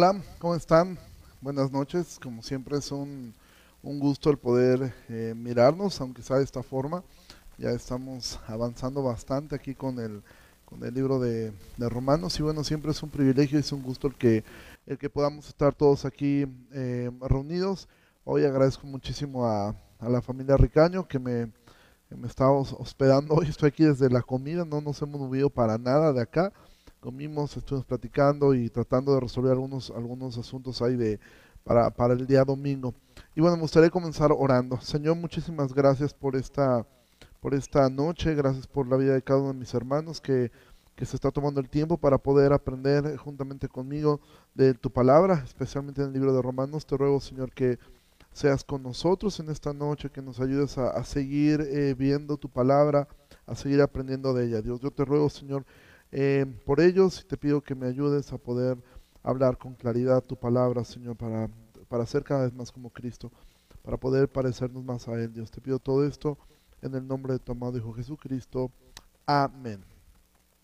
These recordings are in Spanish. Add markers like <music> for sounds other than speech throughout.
Hola, ¿cómo están? Buenas noches. Como siempre es un, un gusto el poder eh, mirarnos, aunque sea de esta forma. Ya estamos avanzando bastante aquí con el, con el libro de, de Romanos y bueno, siempre es un privilegio y es un gusto el que, el que podamos estar todos aquí eh, reunidos. Hoy agradezco muchísimo a, a la familia Ricaño que me, que me está hospedando hoy. <laughs> Estoy aquí desde la comida, no nos hemos movido para nada de acá comimos, estuvimos platicando y tratando de resolver algunos, algunos asuntos ahí de, para, para el día domingo. Y bueno, me gustaría comenzar orando. Señor, muchísimas gracias por esta, por esta noche, gracias por la vida de cada uno de mis hermanos que, que se está tomando el tiempo para poder aprender juntamente conmigo de tu palabra, especialmente en el libro de Romanos. Te ruego, Señor, que seas con nosotros en esta noche, que nos ayudes a, seguir eh, viendo tu palabra, a seguir aprendiendo de ella. Dios, yo te ruego, Señor, eh, por ellos te pido que me ayudes a poder hablar con claridad tu palabra, Señor, para, para ser cada vez más como Cristo, para poder parecernos más a Él. Dios, te pido todo esto en el nombre de tu amado Hijo Jesucristo. Amén.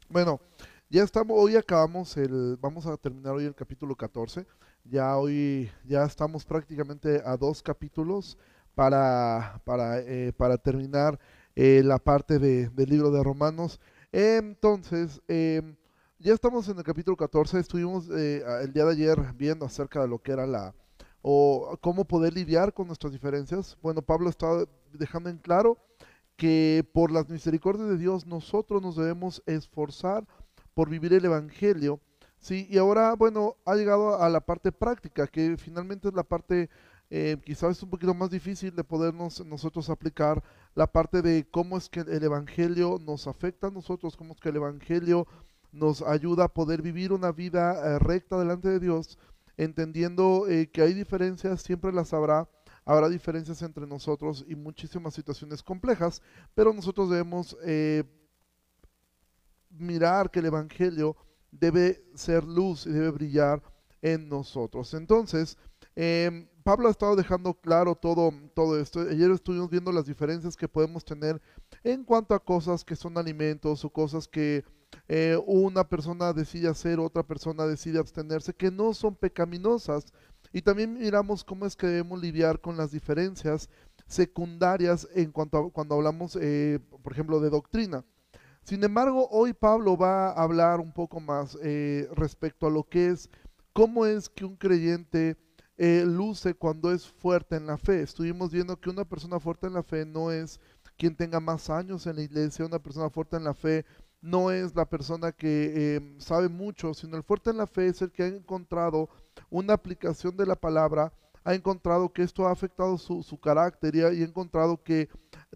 Bueno, ya estamos, hoy acabamos el, vamos a terminar hoy el capítulo 14. Ya hoy, ya estamos prácticamente a dos capítulos para, para, eh, para terminar eh, la parte de, del libro de Romanos. Entonces, eh, ya estamos en el capítulo 14, estuvimos eh, el día de ayer viendo acerca de lo que era la, o cómo poder lidiar con nuestras diferencias. Bueno, Pablo está dejando en claro que por las misericordias de Dios nosotros nos debemos esforzar por vivir el Evangelio. Sí, y ahora, bueno, ha llegado a la parte práctica, que finalmente es la parte eh, quizás un poquito más difícil de podernos nosotros aplicar la parte de cómo es que el Evangelio nos afecta a nosotros, cómo es que el Evangelio nos ayuda a poder vivir una vida eh, recta delante de Dios, entendiendo eh, que hay diferencias, siempre las habrá, habrá diferencias entre nosotros y muchísimas situaciones complejas, pero nosotros debemos mirar que el Evangelio debe ser luz y debe brillar en nosotros. Entonces, eh, Pablo ha estado dejando claro todo, todo esto. Ayer estuvimos viendo las diferencias que podemos tener en cuanto a cosas que son alimentos o cosas que eh, una persona decide hacer, otra persona decide abstenerse, que no son pecaminosas. Y también miramos cómo es que debemos lidiar con las diferencias secundarias en cuanto a cuando hablamos, eh, por ejemplo, de doctrina. Sin embargo, hoy Pablo va a hablar un poco más eh, respecto a lo que es cómo es que un creyente eh, luce cuando es fuerte en la fe. Estuvimos viendo que una persona fuerte en la fe no es quien tenga más años en la iglesia, una persona fuerte en la fe no es la persona que em, sabe mucho, sino el fuerte en la fe es el que ha encontrado una aplicación de la palabra, ha encontrado que esto ha afectado su, su carácter y ha, y ha encontrado que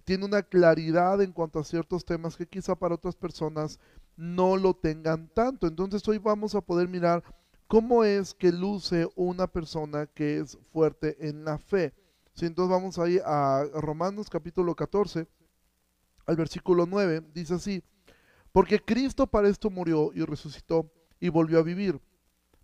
tiene una claridad en cuanto a ciertos temas que quizá para otras personas no lo tengan tanto. Entonces hoy vamos a poder mirar ¿Cómo es que luce una persona que es fuerte en la fe? Si entonces vamos ahí a Romanos capítulo 14, al versículo 9, dice así, porque Cristo para esto murió y resucitó y volvió a vivir,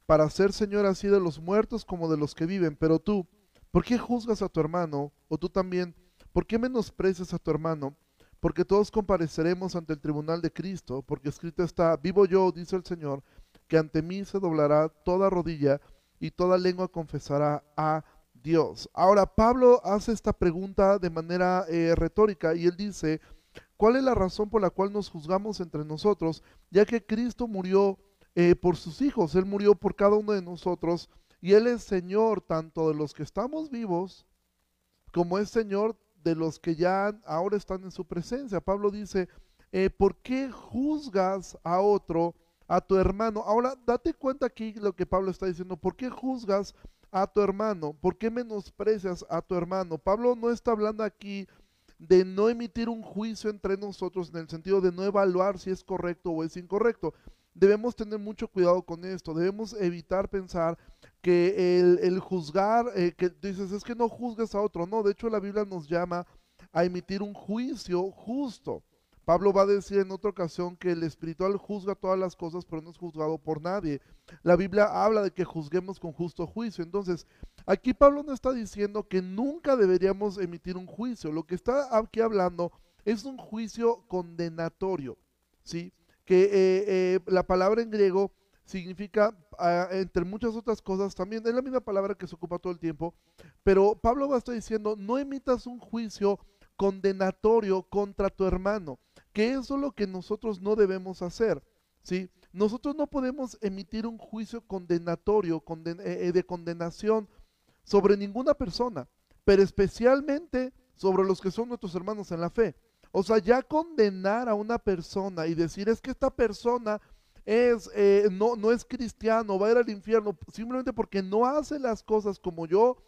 para ser Señor así de los muertos como de los que viven, pero tú, ¿por qué juzgas a tu hermano? O tú también, ¿por qué menosprecias a tu hermano? Porque todos compareceremos ante el tribunal de Cristo, porque escrito está, vivo yo, dice el Señor, que ante mí se doblará toda rodilla y toda lengua confesará a Dios. Ahora, Pablo hace esta pregunta de manera eh, retórica y él dice, ¿cuál es la razón por la cual nos juzgamos entre nosotros? Ya que Cristo murió eh, por sus hijos, Él murió por cada uno de nosotros y Él es Señor tanto de los que estamos vivos como es Señor de los que ya ahora están en su presencia. Pablo dice, eh, ¿por qué juzgas a otro? A tu hermano. Ahora, date cuenta aquí lo que Pablo está diciendo. ¿Por qué juzgas a tu hermano? ¿Por qué menosprecias a tu hermano? Pablo no está hablando aquí de no emitir un juicio entre nosotros en el sentido de no evaluar si es correcto o es incorrecto. Debemos tener mucho cuidado con esto. Debemos evitar pensar que el, juzgar, eh, que dices, es que no juzgas a otro. No, de hecho la Biblia nos llama a emitir un juicio justo. Pablo va a decir en otra ocasión que el espiritual juzga todas las cosas, pero no es juzgado por nadie. La Biblia habla de que juzguemos con justo juicio. Entonces, aquí Pablo no está diciendo que nunca deberíamos emitir un juicio. Lo que está aquí hablando es un juicio condenatorio, ¿sí? Que eh, eh, la palabra en griego significa, ah, entre muchas otras cosas, también es la misma palabra que se ocupa todo el tiempo, pero Pablo va a estar diciendo, no emitas un juicio condenatorio contra tu hermano, que eso es lo que nosotros no debemos hacer, ¿sí? Nosotros no podemos emitir un juicio condenatorio, eh, eh, de condenación sobre ninguna persona, pero especialmente sobre los que son nuestros hermanos en la fe. O sea, ya condenar a una persona y decir es que esta persona es, eh, no, no es cristiano, va a ir al infierno, simplemente porque no hace las cosas como yo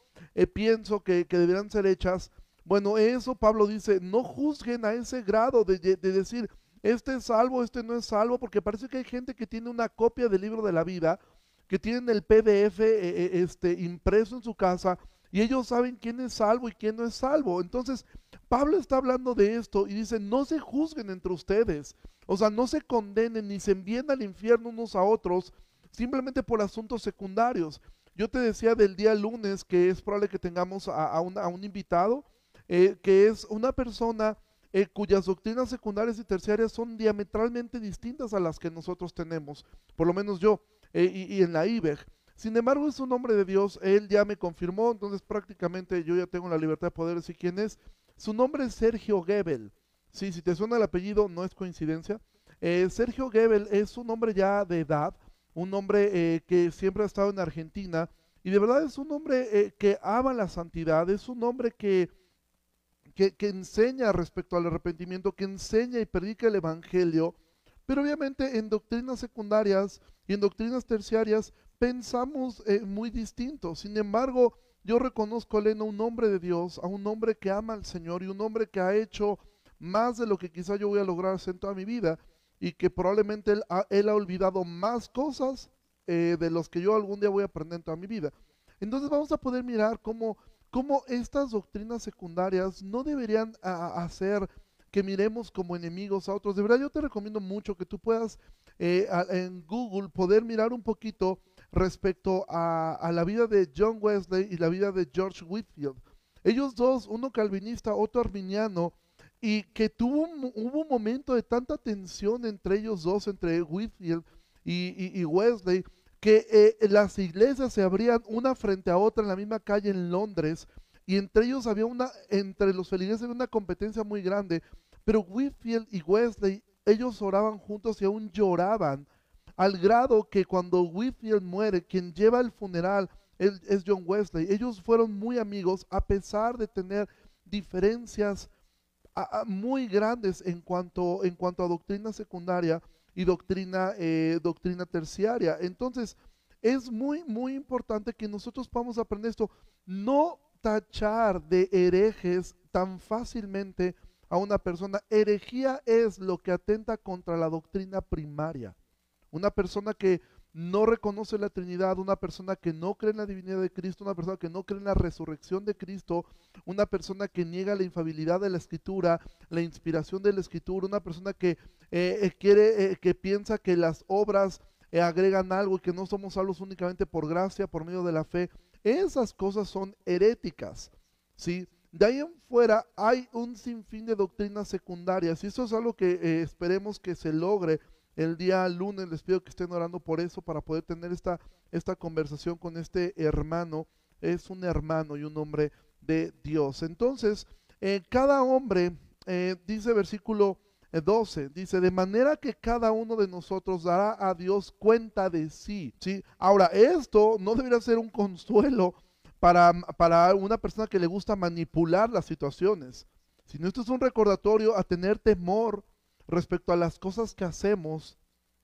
pienso que, que, deberían ser hechas. Bueno, eso Pablo dice, no juzguen a ese grado de, de decir, este es salvo, este no es salvo, porque parece que hay gente que tiene una copia del libro de la vida, que tienen el PDF eh, este, impreso en su casa y ellos saben quién es salvo y quién no es salvo. Entonces, Pablo está hablando de esto y dice, no se juzguen entre ustedes, o sea, no se condenen ni se envíen al infierno unos a otros simplemente por asuntos secundarios. Yo te decía del día lunes que es probable que tengamos a, un invitado, eh, que es una persona eh, cuyas doctrinas secundarias y terciarias son diametralmente distintas a las que nosotros tenemos, por lo menos yo, eh, y, y en la IBEG. Sin embargo, es un hombre de Dios, él ya me confirmó, entonces prácticamente yo ya tengo la libertad de poder decir quién es. Su nombre es Sergio Gebel. Sí, si te suena el apellido, no es coincidencia. Eh, Sergio Gebel es un hombre ya de edad, un hombre eh, que siempre ha estado en Argentina y de verdad es un hombre eh, que ama la santidad, es un hombre que, que, enseña respecto al arrepentimiento, que enseña y predica el Evangelio, pero obviamente en doctrinas secundarias y en doctrinas terciarias pensamos eh, muy distinto. Sin embargo, yo reconozco a Elena un hombre de Dios, a un hombre que ama al Señor y un hombre que ha hecho más de lo que quizá yo voy a lograr hacer en toda mi vida y que probablemente él ha, él ha olvidado más cosas eh, de los que yo algún día voy a aprender en toda mi vida. Entonces vamos a poder mirar cómo, cómo estas doctrinas secundarias no deberían hacer que miremos como enemigos a otros. De verdad yo te recomiendo mucho que tú puedas eh, en Google poder mirar un poquito respecto a, la vida de John Wesley y la vida de George Whitfield. Ellos dos, uno calvinista, otro arminiano, y que tuvo un, hubo un momento de tanta tensión entre ellos dos, entre Whitfield y, Wesley, que eh, las iglesias se abrían una frente a otra en la misma calle en Londres, y entre ellos había una, entre los feligreses una competencia muy grande, pero Whitfield y Wesley, ellos oraban juntos y aún lloraban al grado que cuando Whitfield muere, quien lleva el funeral es John Wesley. Ellos fueron muy amigos a pesar de tener diferencias muy grandes en cuanto, en cuanto a doctrina secundaria y doctrina, eh, doctrina terciaria. Entonces, es muy, muy importante que nosotros podamos aprender esto. No tachar de herejes tan fácilmente a una persona. Herejía es lo que atenta contra la doctrina primaria. Una persona que no reconoce la Trinidad, una persona que no cree en la divinidad de Cristo, una persona que no cree en la resurrección de Cristo, una persona que niega la infabilidad de la Escritura, la inspiración de la Escritura, una persona que eh, eh, quiere, eh, que piensa que las obras agregan algo y que no somos salvos únicamente por gracia, por medio de la fe. Esas cosas son heréticas, ¿sí? De ahí en fuera hay un sinfín de doctrinas secundarias y eso es algo que esperemos que se logre el día lunes les pido que estén orando por eso, para poder tener esta, esta conversación con este hermano. Es un hermano y un hombre de Dios. Entonces, eh, cada hombre, eh, dice versículo 12, eh, dice, de manera que cada uno de nosotros dará a Dios cuenta de sí. ¿sí? Ahora, esto no debería ser un consuelo para, para una persona que le gusta manipular las situaciones, sino esto es un recordatorio a tener temor respecto a las cosas que hacemos,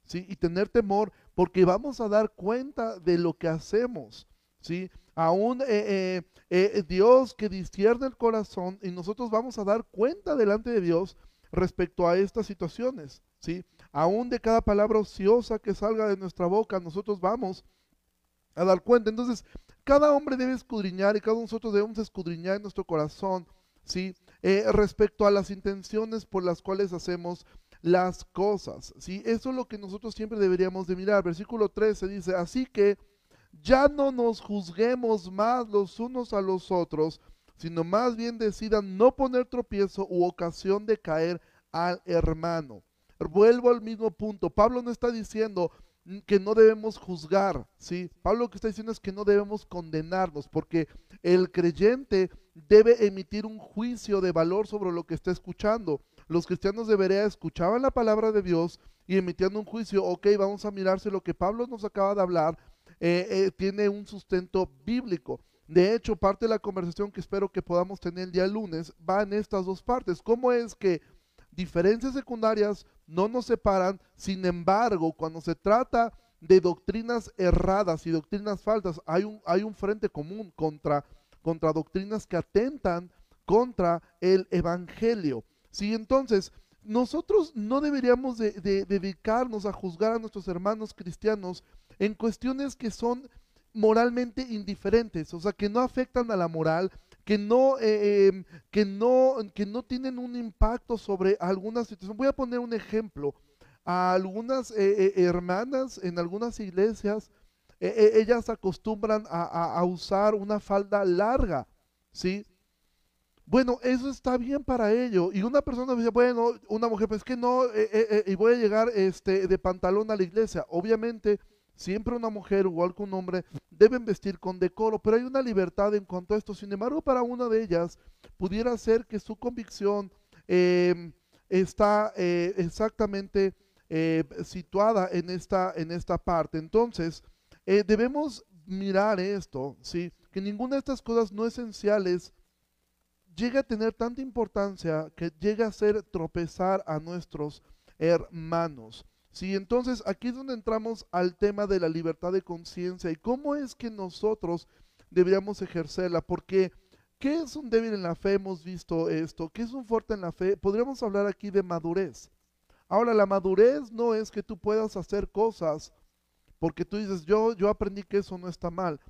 ¿sí? Y tener temor porque vamos a dar cuenta de lo que hacemos, ¿sí? Aún eh, eh, eh, Dios que discierne el corazón y nosotros vamos a dar cuenta delante de Dios respecto a estas situaciones, ¿sí? Aún de cada palabra ociosa que salga de nuestra boca, nosotros vamos a dar cuenta. Entonces, cada hombre debe escudriñar y cada uno de nosotros debemos escudriñar en nuestro corazón, ¿sí? Eh, respecto a las intenciones por las cuales hacemos las cosas. ¿sí? Eso es lo que nosotros siempre deberíamos de mirar. Versículo 13 dice, así que ya no nos juzguemos más los unos a los otros, sino más bien decidan no poner tropiezo u ocasión de caer al hermano. Vuelvo al mismo punto. Pablo no está diciendo, que no debemos juzgar, ¿sí? Pablo lo que está diciendo es que no debemos condenarnos, porque el creyente debe emitir un juicio de valor sobre lo que está escuchando. Los cristianos de Berea escuchaban la palabra de Dios y emitían un juicio, ok, vamos a mirar si lo que Pablo nos acaba de hablar eh, eh, tiene un sustento bíblico. De hecho, parte de la conversación que espero que podamos tener el día lunes va en estas dos partes. ¿Cómo es que diferencias secundarias no nos separan, sin embargo, cuando se trata de doctrinas erradas y doctrinas falsas, hay un, hay un frente común contra, contra doctrinas que atentan contra el Evangelio. Sí, entonces, nosotros no deberíamos de, dedicarnos a juzgar a nuestros hermanos cristianos en cuestiones que son moralmente indiferentes, o sea, que no afectan a la moral, que no, eh, em, que no, que no tienen un impacto sobre alguna situación. Voy a poner un ejemplo. A algunas eh, eh, hermanas en algunas iglesias, ellas acostumbran a, usar una falda larga, ¿sí? Bueno, eso está bien para ello. Y una persona dice, bueno, una mujer, pues que no, y voy a llegar este, de pantalón a la iglesia. Obviamente, Siempre una mujer igual que un hombre deben vestir con decoro, pero hay una libertad en cuanto a esto. Sin embargo, para una de ellas pudiera ser que su convicción em, está eh, exactamente eh, situada en esta, en esta parte. Entonces, eh, debemos mirar esto, ¿sí? que ninguna de estas cosas no esenciales llegue a tener tanta importancia que llegue a ser tropezar a nuestros hermanos. Sí, entonces aquí es donde entramos al tema de la libertad de conciencia y cómo es que nosotros deberíamos ejercerla, porque ¿qué es un débil en la fe? Hemos visto esto, ¿qué es un fuerte en la fe? Podríamos hablar aquí de madurez. Ahora, la madurez no es que tú puedas hacer cosas porque tú dices, yo, yo aprendí que eso no está mal.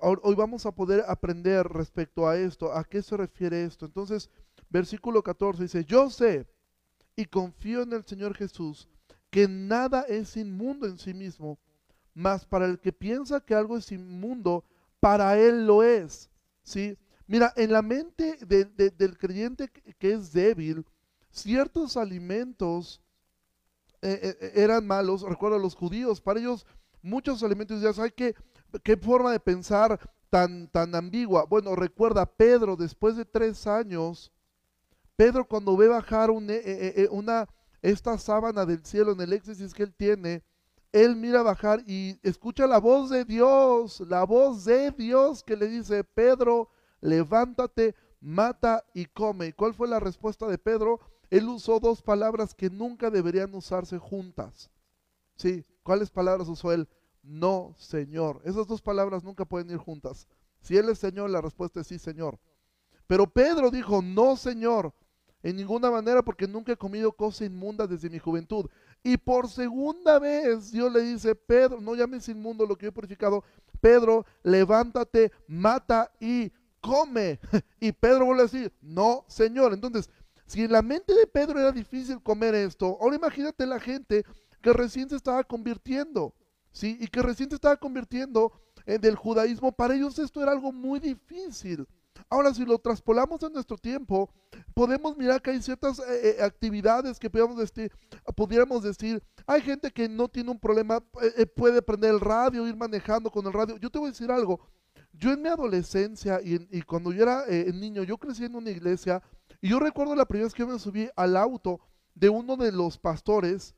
Hoy vamos a poder aprender respecto a esto, a qué se refiere esto. Entonces, versículo 14 dice, yo sé y confío en el Señor Jesús que nada es inmundo en sí mismo, mas para el que piensa que algo es inmundo, para él lo es. ¿sí? Mira, en la mente del creyente que es débil, ciertos alimentos eh, eh, eran malos. Recuerdo a los judíos, para ellos muchos alimentos ya ¿sabes qué, qué forma de pensar tan, tan ambigua? Bueno, recuerda, Pedro, después de tres años, Pedro cuando ve bajar una esta sábana del cielo en el éxtasis que él tiene, él mira bajar y escucha la voz de Dios, la voz de Dios que le dice, Pedro, levántate, mata y come. ¿Y cuál fue la respuesta de Pedro? Él usó dos palabras que nunca deberían usarse juntas. ¿Sí? ¿Cuáles palabras usó él? No, Señor. Esas dos palabras nunca pueden ir juntas. Si Él es Señor, la respuesta es sí, Señor. Pero Pedro dijo, no, Señor. En ninguna manera porque nunca he comido cosa inmunda desde mi juventud. Y por segunda vez Dios le dice, Pedro, no llames inmundo lo que he purificado. Pedro, levántate, mata y come. <laughs> Y Pedro vuelve a decir, no, Señor. Entonces, si en la mente de Pedro era difícil comer esto, ahora imagínate la gente que recién se estaba convirtiendo, ¿sí? Y que recién se estaba convirtiendo en del judaísmo. Para ellos esto era algo muy difícil. Ahora, si lo traspolamos a nuestro tiempo, podemos mirar que hay ciertas eh, eh, actividades que podríamos decir, pudiéramos decir, hay gente que no tiene un problema, eh, puede prender el radio, ir manejando con el radio. Yo te voy a decir algo, yo en mi adolescencia y, cuando yo era niño, yo crecí en una iglesia y yo recuerdo la primera vez que me subí al auto de uno de los pastores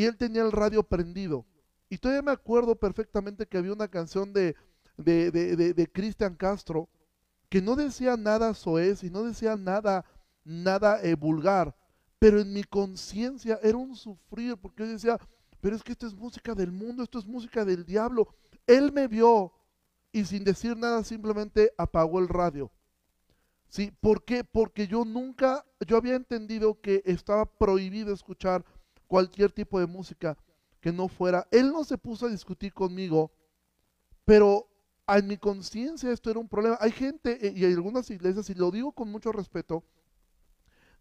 y él tenía el radio prendido. Y todavía me acuerdo perfectamente que había una canción de, de, de, de Cristian Castro que no decía nada soez y no decía nada, nada eh, vulgar, pero en mi conciencia era un sufrir, porque decía, pero es que esto es música del mundo, esto es música del diablo. Él me vio y sin decir nada simplemente apagó el radio. ¿Sí? ¿Por qué? Porque yo nunca, yo había entendido que estaba prohibido escuchar cualquier tipo de música que no fuera. Él no se puso a discutir conmigo, pero en mi conciencia esto era un problema. Hay gente eh, y hay algunas iglesias, y lo digo con mucho respeto,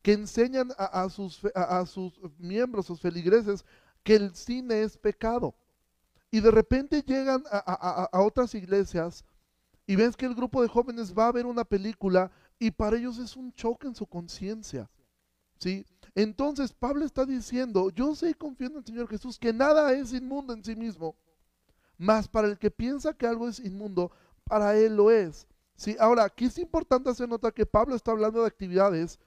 que enseñan a, sus, a, sus miembros, sus feligreses, que el cine es pecado. Y de repente llegan a, otras iglesias y ves que el grupo de jóvenes va a ver una película y para ellos es un choque en su conciencia. ¿Sí? Entonces Pablo está diciendo, yo sé confío en el Señor Jesús que nada es inmundo en sí mismo, mas para el que piensa que algo es inmundo, para él lo es. ¿sí? Ahora, aquí es importante hacer nota que Pablo está hablando de actividades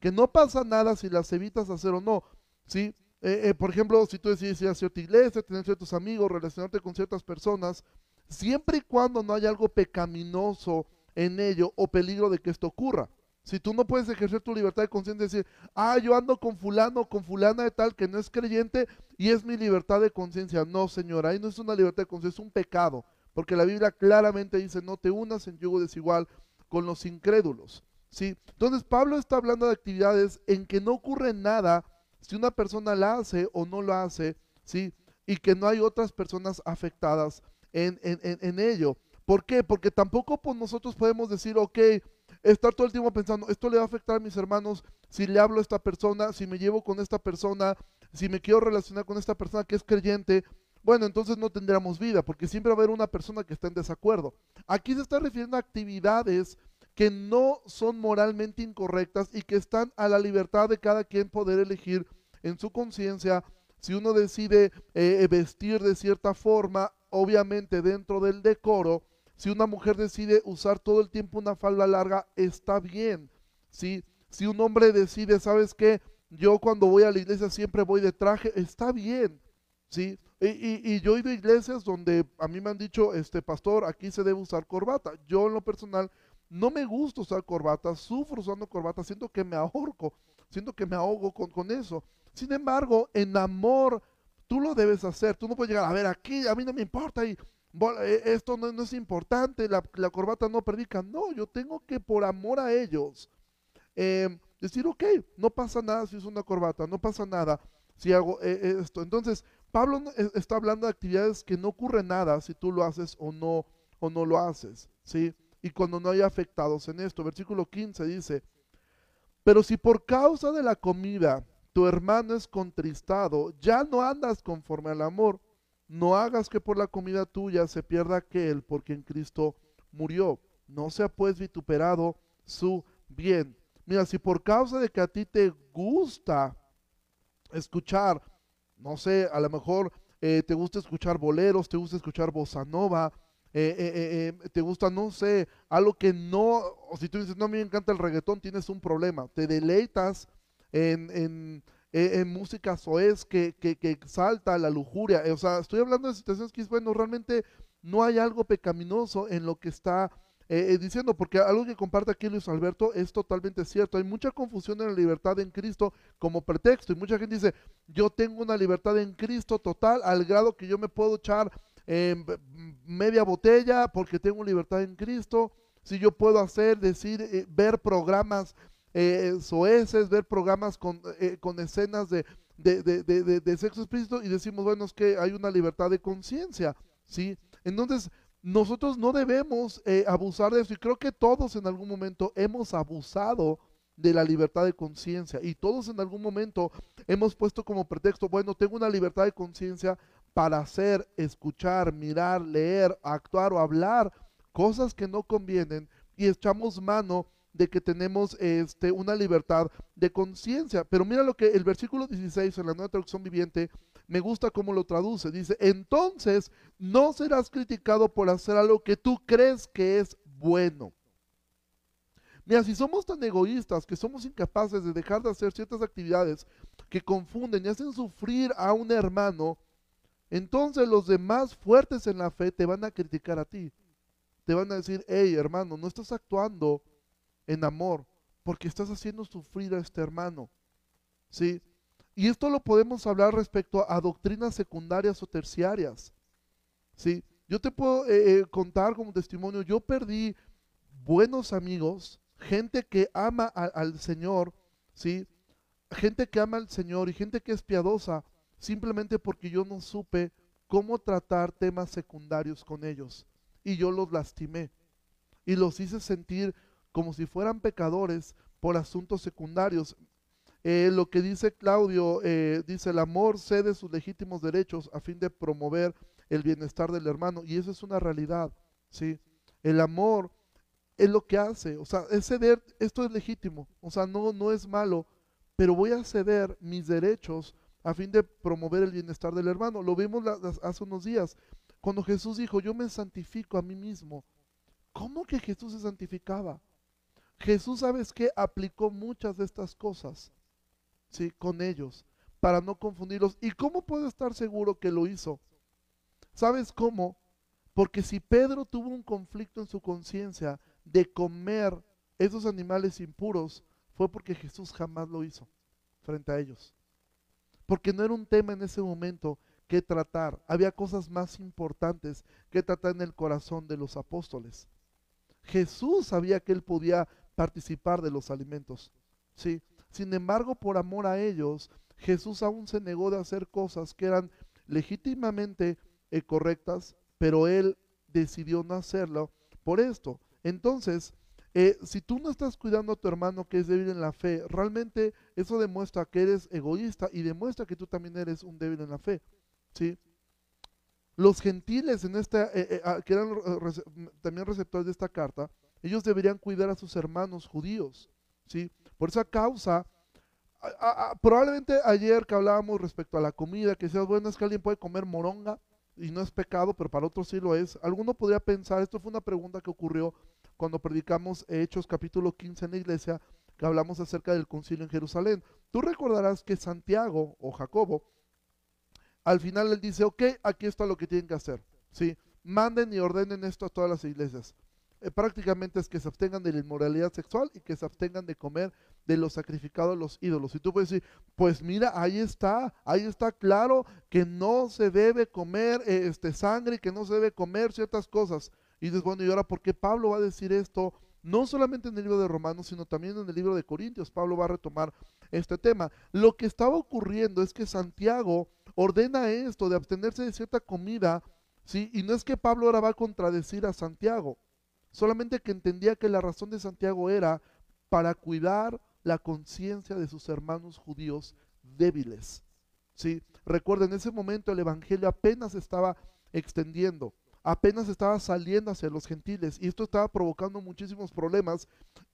que no pasa nada si las evitas hacer o no. ¿sí? Eh, eh, por ejemplo, si tú decides ir a cierta iglesia, tener ciertos amigos, relacionarte con ciertas personas, siempre y cuando no haya algo pecaminoso en ello o peligro de que esto ocurra. Si tú no puedes ejercer tu libertad de conciencia y decir, ah, yo ando con fulano, con fulana de tal que no es creyente y es mi libertad de conciencia. No, señora, ahí no es una libertad de conciencia, es un pecado. Porque la Biblia claramente dice, no te unas en yugo desigual con los incrédulos. ¿sí? Entonces Pablo está hablando de actividades en que no ocurre nada si una persona la hace o no lo hace, ¿sí? y que no hay otras personas afectadas en, en ello. ¿Por qué? Porque tampoco pues, nosotros podemos decir, ok, estar todo el tiempo pensando, esto le va a afectar a mis hermanos si le hablo a esta persona, si me llevo con esta persona, si me quiero relacionar con esta persona que es creyente, bueno, entonces no tendríamos vida, porque siempre va a haber una persona que está en desacuerdo. Aquí se está refiriendo a actividades que no son moralmente incorrectas y que están a la libertad de cada quien poder elegir en su conciencia si uno decide eh, vestir de cierta forma, obviamente dentro del decoro, si una mujer decide usar todo el tiempo una falda larga, está bien. ¿sí? Si un hombre decide, ¿sabes qué? Yo cuando voy a la iglesia siempre voy de traje, está bien. ¿sí? Y, yo he ido a iglesias donde a mí me han dicho, este pastor, aquí se debe usar corbata. Yo en lo personal no me gusta usar corbata, sufro usando corbata, siento que me ahorco, siento que me ahogo con, con eso. Sin embargo, en amor, tú lo debes hacer. Tú no puedes llegar, a ver, aquí a mí no me importa y esto no, es importante, la, corbata no predica. No, yo tengo que por amor a ellos em, decir, ok, no pasa nada si es una corbata, no pasa nada si hago eh, eh, esto. Entonces, Pablo está hablando de actividades que no ocurre nada si tú lo haces o no, o no lo haces, ¿sí? Y cuando no hay afectados en esto. Versículo 15 dice, pero si por causa de la comida tu hermano es contristado, ya no andas conforme al amor no hagas que por la comida tuya se pierda aquel porque en Cristo murió. No sea pues vituperado su bien. Mira, si por causa de que a ti te gusta escuchar, no sé, a lo mejor eh, te gusta escuchar boleros, te gusta escuchar bossa nova, eh, eh, te gusta, no sé, algo que no, o si tú dices, no, me encanta el reggaetón, tienes un problema. Te deleitas en música soez que, que, que exalta la lujuria. o sea, estoy hablando de situaciones que, bueno, realmente no hay algo pecaminoso en lo que está eh, eh, diciendo, porque algo que comparte aquí Luis Alberto es totalmente cierto. Hay mucha confusión en la libertad en Cristo como pretexto y mucha gente dice, yo tengo una libertad en Cristo total al grado que yo me puedo echar media botella porque tengo libertad en Cristo. Si yo puedo hacer, decir, eh, ver programas eh, soeces, ver programas con, eh, con escenas de, de, sexo explícito y decimos, bueno, es que hay una libertad de conciencia, ¿sí? Entonces, nosotros no debemos eh, abusar de eso y creo que todos en algún momento hemos abusado de la libertad de conciencia y todos en algún momento hemos puesto como pretexto, bueno, tengo una libertad de conciencia para hacer, escuchar, mirar, leer, actuar o hablar cosas que no convienen y echamos mano de que tenemos este, una libertad de conciencia. Pero mira lo que el versículo 16 en la nueva traducción viviente me gusta cómo lo traduce. Dice, entonces no serás criticado por hacer algo que tú crees que es bueno. Mira, si somos tan egoístas que somos incapaces de dejar de hacer ciertas actividades que confunden y hacen sufrir a un hermano, entonces los demás fuertes en la fe te van a criticar a ti. Te van a decir, hey hermano, no estás actuando en amor, porque estás haciendo sufrir a este hermano. ¿Sí? Y esto lo podemos hablar respecto a, doctrinas secundarias o terciarias. ¿Sí? Yo te puedo eh, eh, contar como testimonio, yo perdí buenos amigos, gente que ama al Señor, ¿sí? Gente que ama al Señor y gente que es piadosa, simplemente porque yo no supe cómo tratar temas secundarios con ellos. Y yo los lastimé. Y los hice sentir como si fueran pecadores por asuntos secundarios. Eh, lo que dice Claudio, eh, dice el amor cede sus legítimos derechos a fin de promover el bienestar del hermano. Y eso es una realidad, ¿sí? El amor es lo que hace, o sea, es ceder, esto es legítimo, o sea, no, no es malo, pero voy a ceder mis derechos a fin de promover el bienestar del hermano. Lo vimos hace unos días, cuando Jesús dijo, yo me santifico a mí mismo. ¿Cómo que Jesús se santificaba? Jesús, ¿sabes qué? Aplicó muchas de estas cosas, ¿sí? Con ellos, para no confundirlos. ¿Y cómo puedo estar seguro que lo hizo? ¿Sabes cómo? Porque si Pedro tuvo un conflicto en su conciencia de comer esos animales impuros, fue porque Jesús jamás lo hizo frente a ellos. Porque no era un tema en ese momento que tratar. Había cosas más importantes que tratar en el corazón de los apóstoles. Jesús sabía que él podía participar de los alimentos. ¿sí? Sin embargo, por amor a ellos, Jesús aún se negó de hacer cosas que eran legítimamente eh, correctas, pero él decidió no hacerlo por esto. Entonces, eh, si tú no estás cuidando a tu hermano que es débil en la fe, realmente eso demuestra que eres egoísta y demuestra que tú también eres un débil en la fe. ¿sí? Los gentiles en esta, eh, ah, que eran también receptores de esta carta, ellos deberían cuidar a sus hermanos judíos. ¿sí? Por esa causa, probablemente ayer que hablábamos respecto a la comida, que decías, bueno, es que alguien puede comer moronga y no es pecado, pero para otros sí lo es. Alguno podría pensar, esto fue una pregunta que ocurrió cuando predicamos Hechos capítulo 15 en la iglesia, que hablamos acerca del concilio en Jerusalén. Tú recordarás que Santiago o Jacobo, al final él dice, ok, aquí está lo que tienen que hacer. ¿sí? Manden y ordenen esto a todas las iglesias. Eh, prácticamente es que se abstengan de la inmoralidad sexual y que se abstengan de comer de los sacrificados los ídolos. Y tú puedes decir, pues mira, ahí está, ahí está claro que no se debe comer eh, este sangre que no se debe comer ciertas cosas. Y dices, bueno, ¿y ahora por qué Pablo va a decir esto? No solamente en el libro de Romanos, sino también en el libro de Corintios. Pablo va a retomar este tema. Lo que estaba ocurriendo es que Santiago ordena esto de abstenerse de cierta comida, ¿sí? Y no es que Pablo ahora va a contradecir a Santiago, solamente que entendía que la razón de Santiago era para cuidar la conciencia de sus hermanos judíos débiles. ¿sí? Recuerden, en ese momento el Evangelio apenas estaba extendiendo apenas estaba saliendo hacia los gentiles y esto estaba provocando muchísimos problemas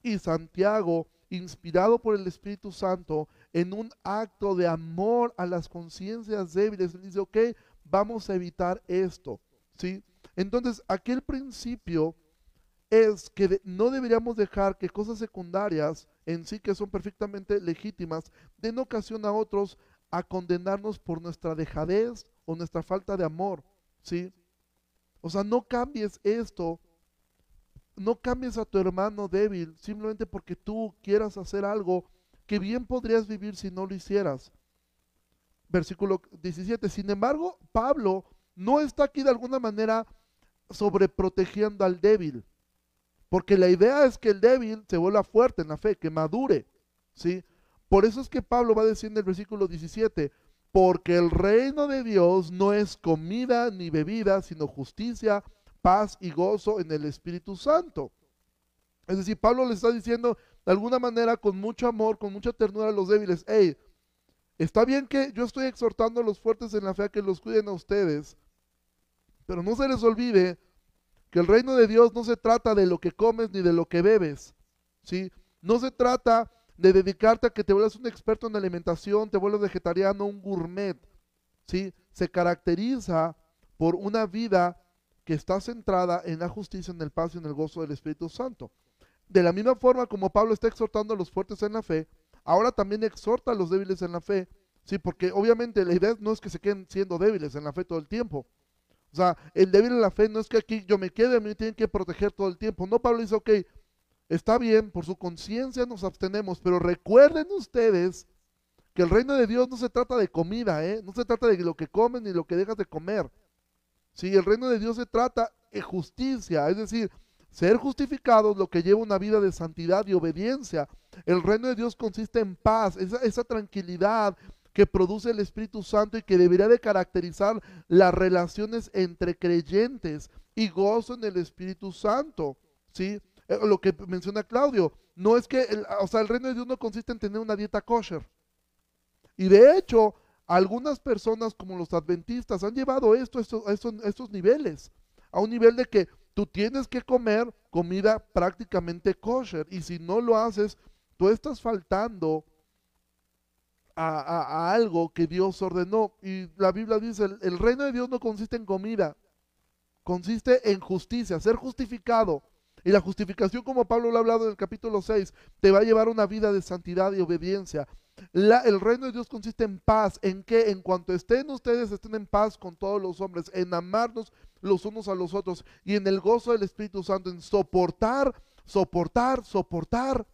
y Santiago, inspirado por el Espíritu Santo, en un acto de amor a las conciencias débiles, dice, ok, vamos a evitar esto, ¿sí? Entonces, aquel principio es que no deberíamos dejar que cosas secundarias en sí que son perfectamente legítimas den ocasión a otros a condenarnos por nuestra dejadez o nuestra falta de amor, ¿sí? O sea, no cambies esto, no cambies a tu hermano débil simplemente porque tú quieras hacer algo que bien podrías vivir si no lo hicieras. Versículo 17. Sin embargo, Pablo no está aquí de alguna manera sobreprotegiendo al débil. Porque la idea es que el débil se vuelva fuerte en la fe, que madure. ¿sí? Por eso es que Pablo va a decir en el versículo 17, porque el reino de Dios no es comida ni bebida, sino justicia, paz y gozo en el Espíritu Santo. Es decir, Pablo le está diciendo de alguna manera con mucho amor, con mucha ternura a los débiles, hey, está bien que yo estoy exhortando a los fuertes en la fe a que los cuiden a ustedes, pero no se les olvide que el reino de Dios no se trata de lo que comes ni de lo que bebes, ¿sí? No se trata de dedicarte a que te vuelvas un experto en alimentación, te vuelvas vegetariano, un gourmet, ¿sí? Se caracteriza por una vida que está centrada en la justicia, en el paz y en el gozo del Espíritu Santo. De la misma forma como Pablo está exhortando a los fuertes en la fe, ahora también exhorta a los débiles en la fe, ¿sí? Porque obviamente la idea no es que se queden siendo débiles en la fe todo el tiempo. O sea, el débil en la fe no es que aquí yo me quede, a mí me tienen que proteger todo el tiempo. No, Pablo dice, ok, Está bien, por su conciencia nos abstenemos, pero recuerden ustedes que el reino de Dios no se trata de comida, ¿eh? no se trata de lo que comen ni lo que dejas de comer. Sí, el reino de Dios se trata de justicia, es decir, ser justificados lo que lleva una vida de santidad y obediencia. El reino de Dios consiste en paz, esa, esa tranquilidad que produce el Espíritu Santo y que debería de caracterizar las relaciones entre creyentes y gozo en el Espíritu Santo. ¿sí? Eh, lo que menciona Claudio, no es que, el, o sea, el reino de Dios no consiste en tener una dieta kosher. Y de hecho, algunas personas como los adventistas han llevado esto a estos, niveles, a un nivel de que tú tienes que comer comida prácticamente kosher y si no lo haces, tú estás faltando a, algo que Dios ordenó. Y la Biblia dice, el, reino de Dios no consiste en comida, consiste en justicia, ser justificado. Y la justificación, como Pablo lo ha hablado en el capítulo 6, te va a llevar a una vida de santidad y obediencia. el reino de Dios consiste en paz. ¿En qué? En cuanto estén ustedes, estén en paz con todos los hombres, en amarnos los unos a los otros y en el gozo del Espíritu Santo, en soportar, soportar, soportar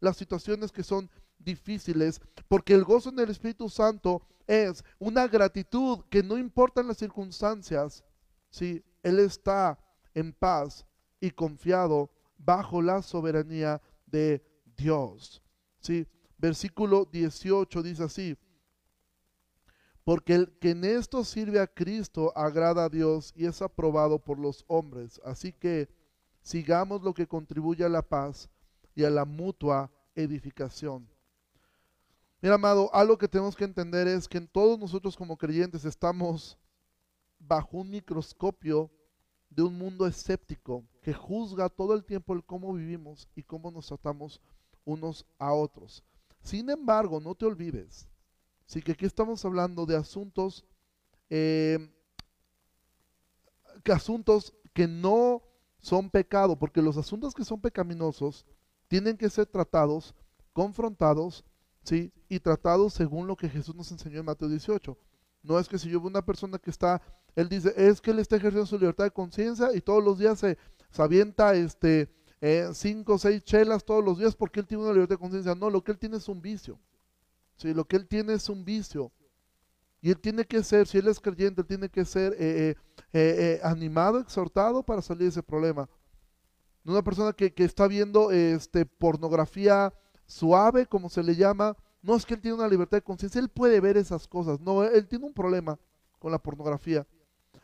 las situaciones que son difíciles, porque el gozo en el Espíritu Santo es una gratitud que no importan las circunstancias, si Él está en paz y confiado bajo la soberanía de Dios. ¿sí? Versículo 18 dice así, porque el que en esto sirve a Cristo agrada a Dios y es aprobado por los hombres. Así que sigamos lo que contribuye a la paz y a la mutua edificación. Mira, amado, algo que tenemos que entender es que todos nosotros como creyentes estamos bajo un microscopio de un mundo escéptico que juzga todo el tiempo el cómo vivimos y cómo nos tratamos unos a otros. Sin embargo, no te olvides, sí que aquí estamos hablando de asuntos, eh, que asuntos que no son pecado, porque los asuntos que son pecaminosos tienen que ser tratados, confrontados ¿sí? Y tratados según lo que Jesús nos enseñó en Mateo 18. No es que si yo veo una persona que está, él dice, es que él está ejerciendo su libertad de conciencia y todos los días se, avienta este, eh, cinco o seis chelas todos los días porque él tiene una libertad de conciencia. No, lo que él tiene es un vicio. ¿sí? Lo que él tiene es un vicio. Y él tiene que ser, si él es creyente, él tiene que ser eh, eh, animado, exhortado para salir de ese problema. Una persona que, que está viendo este, pornografía suave, como se le llama. No es que él tiene una libertad de conciencia, él puede ver esas cosas. No, él tiene un problema con la pornografía.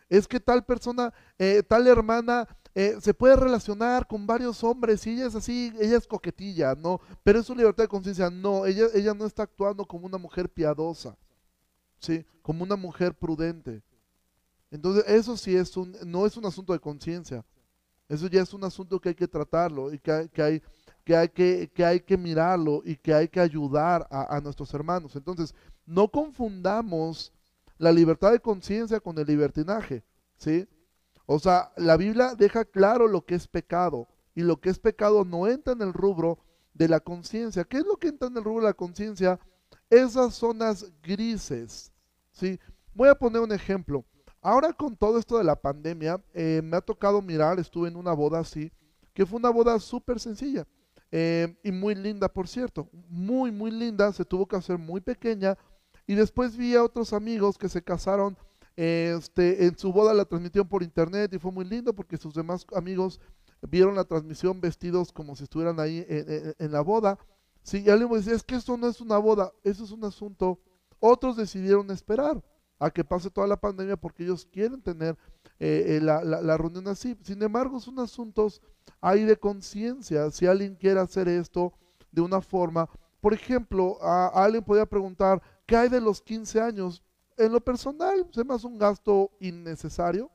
Es que tal persona, eh, tal hermana, eh, se puede relacionar con varios hombres y ella es así, ella es coquetilla, ¿no? Pero es su libertad de conciencia. No, ella, ella no está actuando como una mujer piadosa, ¿sí? Como una mujer prudente. Entonces, eso sí es un, no es un asunto de conciencia. Eso ya es un asunto que hay que tratarlo y que que hay que hay que, que hay que mirarlo y que hay que ayudar a, nuestros hermanos. Entonces, no confundamos la libertad de conciencia con el libertinaje, ¿sí? O sea, la Biblia deja claro lo que es pecado y lo que es pecado no entra en el rubro de la conciencia. ¿Qué es lo que entra en el rubro de la conciencia? Esas zonas grises, ¿sí? Voy a poner un ejemplo. Ahora con todo esto de la pandemia, eh, me ha tocado mirar, estuve en una boda así, que fue una boda súper sencilla. Eh, y muy linda, por cierto, muy, muy linda, se tuvo que hacer muy pequeña. Y después vi a otros amigos que se casaron, este, en su boda la transmitieron por internet y fue muy lindo porque sus demás amigos vieron la transmisión vestidos como si estuvieran ahí en, la boda. Sí, y alguien me decía, es que esto no es una boda, eso es un asunto. Otros decidieron esperar a que pase toda la pandemia porque ellos quieren tener eh, eh, la, reunión así. Sin embargo, son asuntos ahí de conciencia. Si alguien quiere hacer esto de una forma, por ejemplo, alguien podría preguntar, ¿qué hay de los 15 años? En lo personal, se me hace un gasto innecesario.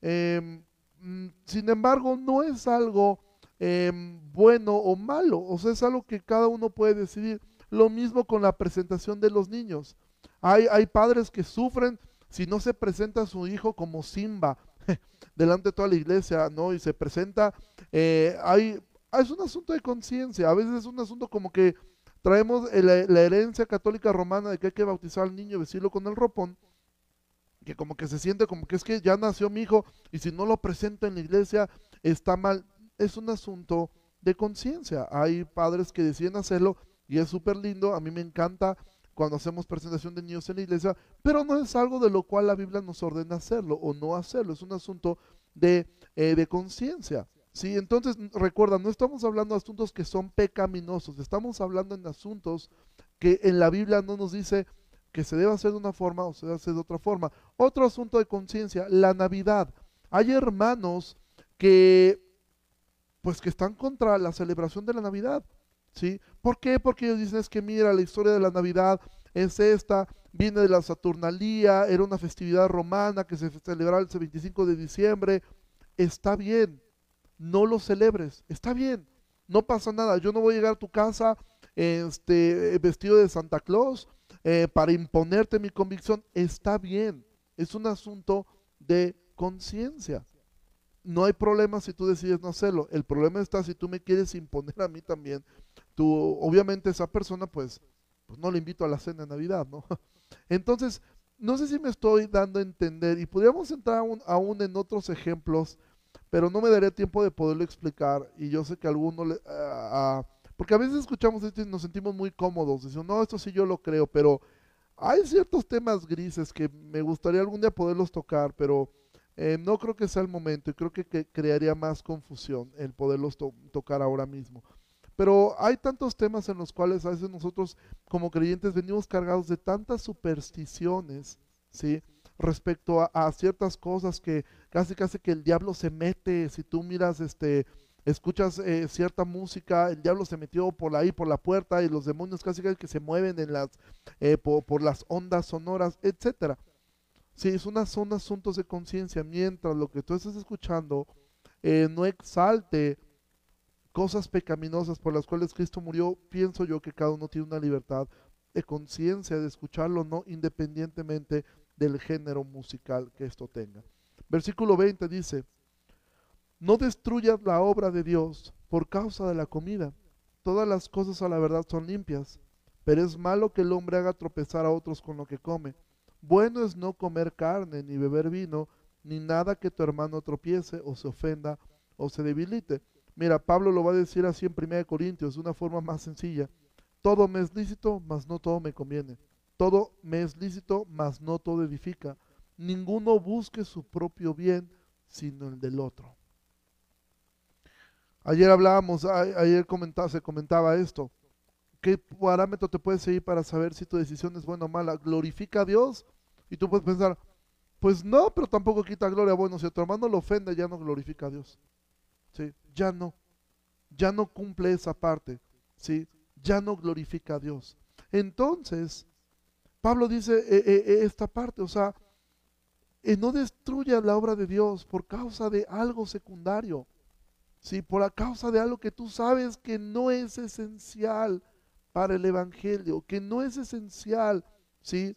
Em, mm, sin embargo, no es algo em, bueno o malo, o sea, es algo que cada uno puede decidir. Lo mismo con la presentación de los niños. Hay, hay padres que sufren si no se presenta a su hijo como Simba <laughs> delante de toda la iglesia, ¿no? Y se presenta, eh, hay, es un asunto de conciencia, a veces es un asunto como que traemos la, herencia católica romana de que hay que bautizar al niño y vestirlo con el ropón, que como que se siente como que es que ya nació mi hijo y si no lo presento en la iglesia está mal. Es un asunto de conciencia. Hay padres que deciden hacerlo y es súper lindo, a mí me encanta cuando hacemos presentación de niños en la iglesia, pero no es algo de lo cual la Biblia nos ordena hacerlo o no hacerlo, es un asunto de, eh, de conciencia. ¿sí? Entonces, recuerda, no estamos hablando de asuntos que son pecaminosos, estamos hablando en asuntos que en la Biblia no nos dice que se debe hacer de una forma o se debe hacer de otra forma. Otro asunto de conciencia, la Navidad. Hay hermanos que pues que están contra la celebración de la Navidad. ¿Sí? ¿Por qué? Porque ellos dicen es que mira, la historia de la Navidad es esta, viene de la Saturnalía, era una festividad romana que se celebraba el 25 de diciembre. Está bien, no lo celebres, está bien, no pasa nada. Yo no voy a llegar a tu casa este, vestido de Santa Claus, eh, para imponerte mi convicción, está bien. Es un asunto de conciencia. No hay problema si tú decides no hacerlo. El problema está si tú me quieres imponer a mí también. Tú, obviamente esa persona, pues, pues no le invito a la cena de Navidad, ¿no? <laughs> Entonces, no sé si me estoy dando a entender y podríamos entrar aún, en otros ejemplos, pero no me daría tiempo de poderlo explicar y yo sé que alguno porque a veces escuchamos esto y nos sentimos muy cómodos, diciendo, no, esto sí yo lo creo, pero hay ciertos temas grises que me gustaría algún día poderlos tocar, pero eh, no creo que sea el momento y creo que, crearía más confusión el poderlos tocar ahora mismo. Pero hay tantos temas en los cuales a veces nosotros como creyentes venimos cargados de tantas supersticiones, ¿sí? Respecto a, ciertas cosas que casi casi que el diablo se mete, si tú miras este escuchas eh, cierta música, el diablo se metió por ahí, por la puerta, y los demonios casi, que se mueven en las, eh, por, las ondas sonoras, etcétera. Sí, es una, son asuntos de conciencia, mientras lo que tú estás escuchando eh, no exalte cosas pecaminosas por las cuales Cristo murió, pienso yo que cada uno tiene una libertad de conciencia de escucharlo, no independientemente del género musical que esto tenga. Versículo 20 dice, no destruyas la obra de Dios por causa de la comida. Todas las cosas a la verdad son limpias, pero es malo que el hombre haga tropezar a otros con lo que come. Bueno es no comer carne, ni beber vino, ni nada que tu hermano tropiece o se ofenda o se debilite. Mira, Pablo lo va a decir así en 1 Corintios, de una forma más sencilla. Todo me es lícito, mas no todo me conviene. Todo me es lícito, mas no todo edifica. Ninguno busque su propio bien, sino el del otro. Ayer hablábamos, ayer comentaba, se comentaba esto. ¿Qué parámetro te puedes seguir para saber si tu decisión es buena o mala? ¿Glorifica a Dios? Y tú puedes pensar, pues no, pero tampoco quita gloria. Bueno, si a tu hermano lo ofende, ya no glorifica a Dios. Ya no. Ya no cumple esa parte. ¿Sí? Ya no glorifica a Dios. Entonces, Pablo dice eh, eh, eh, esta parte, o sea, no destruya la obra de Dios por causa de algo secundario. ¿sí? por la causa de algo que tú sabes que no es esencial para el Evangelio, que no es esencial, ¿sí?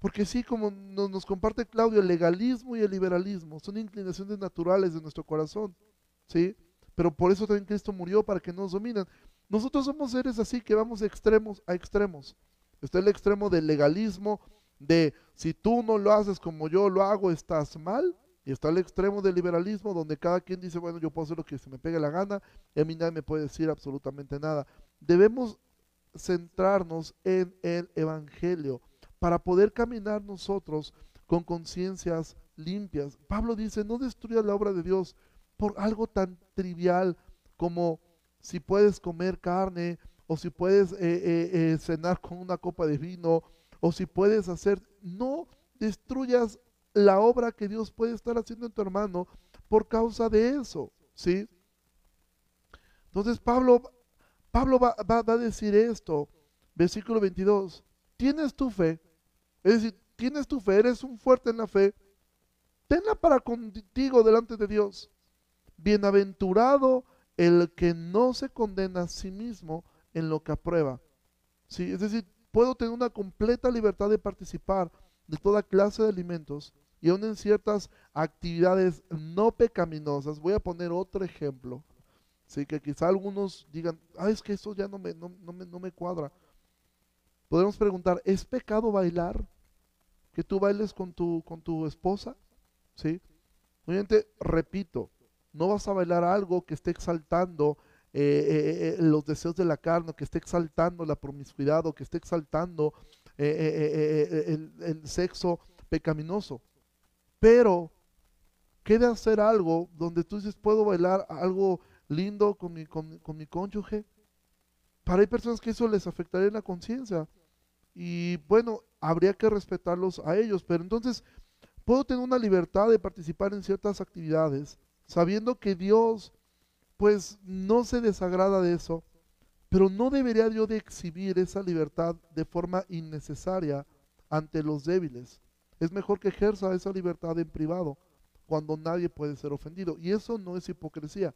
Porque sí, como nos, nos, comparte Claudio, el legalismo y el liberalismo son inclinaciones naturales de nuestro corazón, ¿sí? Pero por eso también Cristo murió, para que nos dominan. Nosotros somos seres así que vamos de extremos a extremos. Está el extremo del legalismo, de si tú no lo haces como yo lo hago, estás mal. Y está el extremo del liberalismo, donde cada quien dice, bueno, yo puedo hacer lo que se me pegue la gana, y a mí nadie me puede decir absolutamente nada. Debemos centrarnos en el Evangelio para poder caminar nosotros con conciencias limpias. Pablo dice, no destruyas la obra de Dios por algo tan trivial como si puedes comer carne o si puedes eh, eh, eh, cenar con una copa de vino o si puedes hacer, no destruyas la obra que Dios puede estar haciendo en tu hermano por causa de eso, ¿sí? Entonces Pablo, Pablo va, a decir esto, versículo 22, tienes tu fe, es decir, tienes tu fe, eres un fuerte en la fe, tenla para contigo delante de Dios. Bienaventurado el que no se condena a sí mismo en lo que aprueba. ¿Sí? Es decir, puedo tener una completa libertad de participar de toda clase de alimentos y aún en ciertas actividades no pecaminosas. Voy a poner otro ejemplo. Sí, que quizá algunos digan, ah, es que eso ya no me, no, me, no me cuadra. Podemos preguntar, ¿es pecado bailar? Que tú bailes con tu, con tu esposa. ¿Sí? Obviamente, repito, no vas a bailar algo que esté exaltando eh, eh, eh, los deseos de la carne, que esté exaltando la promiscuidad o que esté exaltando el, sexo pecaminoso. Pero, ¿qué hacer algo donde tú dices, puedo bailar algo lindo con mi, con, mi cónyuge? Para hay personas que eso les afectaría en la conciencia. Y bueno, habría que respetarlos a ellos. Pero entonces, puedo tener una libertad de participar en ciertas actividades, sabiendo que Dios, pues, no se desagrada de eso. Pero no debería yo de exhibir esa libertad de forma innecesaria ante los débiles. Es mejor que ejerza esa libertad en privado, cuando nadie puede ser ofendido. Y eso no es hipocresía,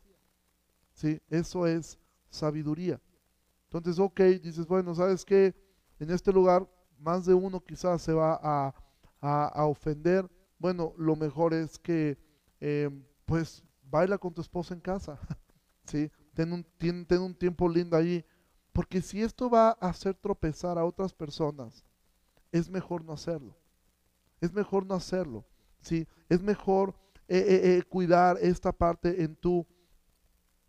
¿sí? Eso es sabiduría. Entonces, ok, dices, bueno, ¿sabes qué? En este lugar más de uno quizás se va a, ofender, bueno, lo mejor es que eh, pues baila con tu esposa en casa, <laughs> ¿sí? Ten un, ten un tiempo lindo allí, porque si esto va a hacer tropezar a otras personas, es mejor no hacerlo. Es mejor no hacerlo. ¿sí? Es mejor eh, eh, eh, cuidar esta parte en tu,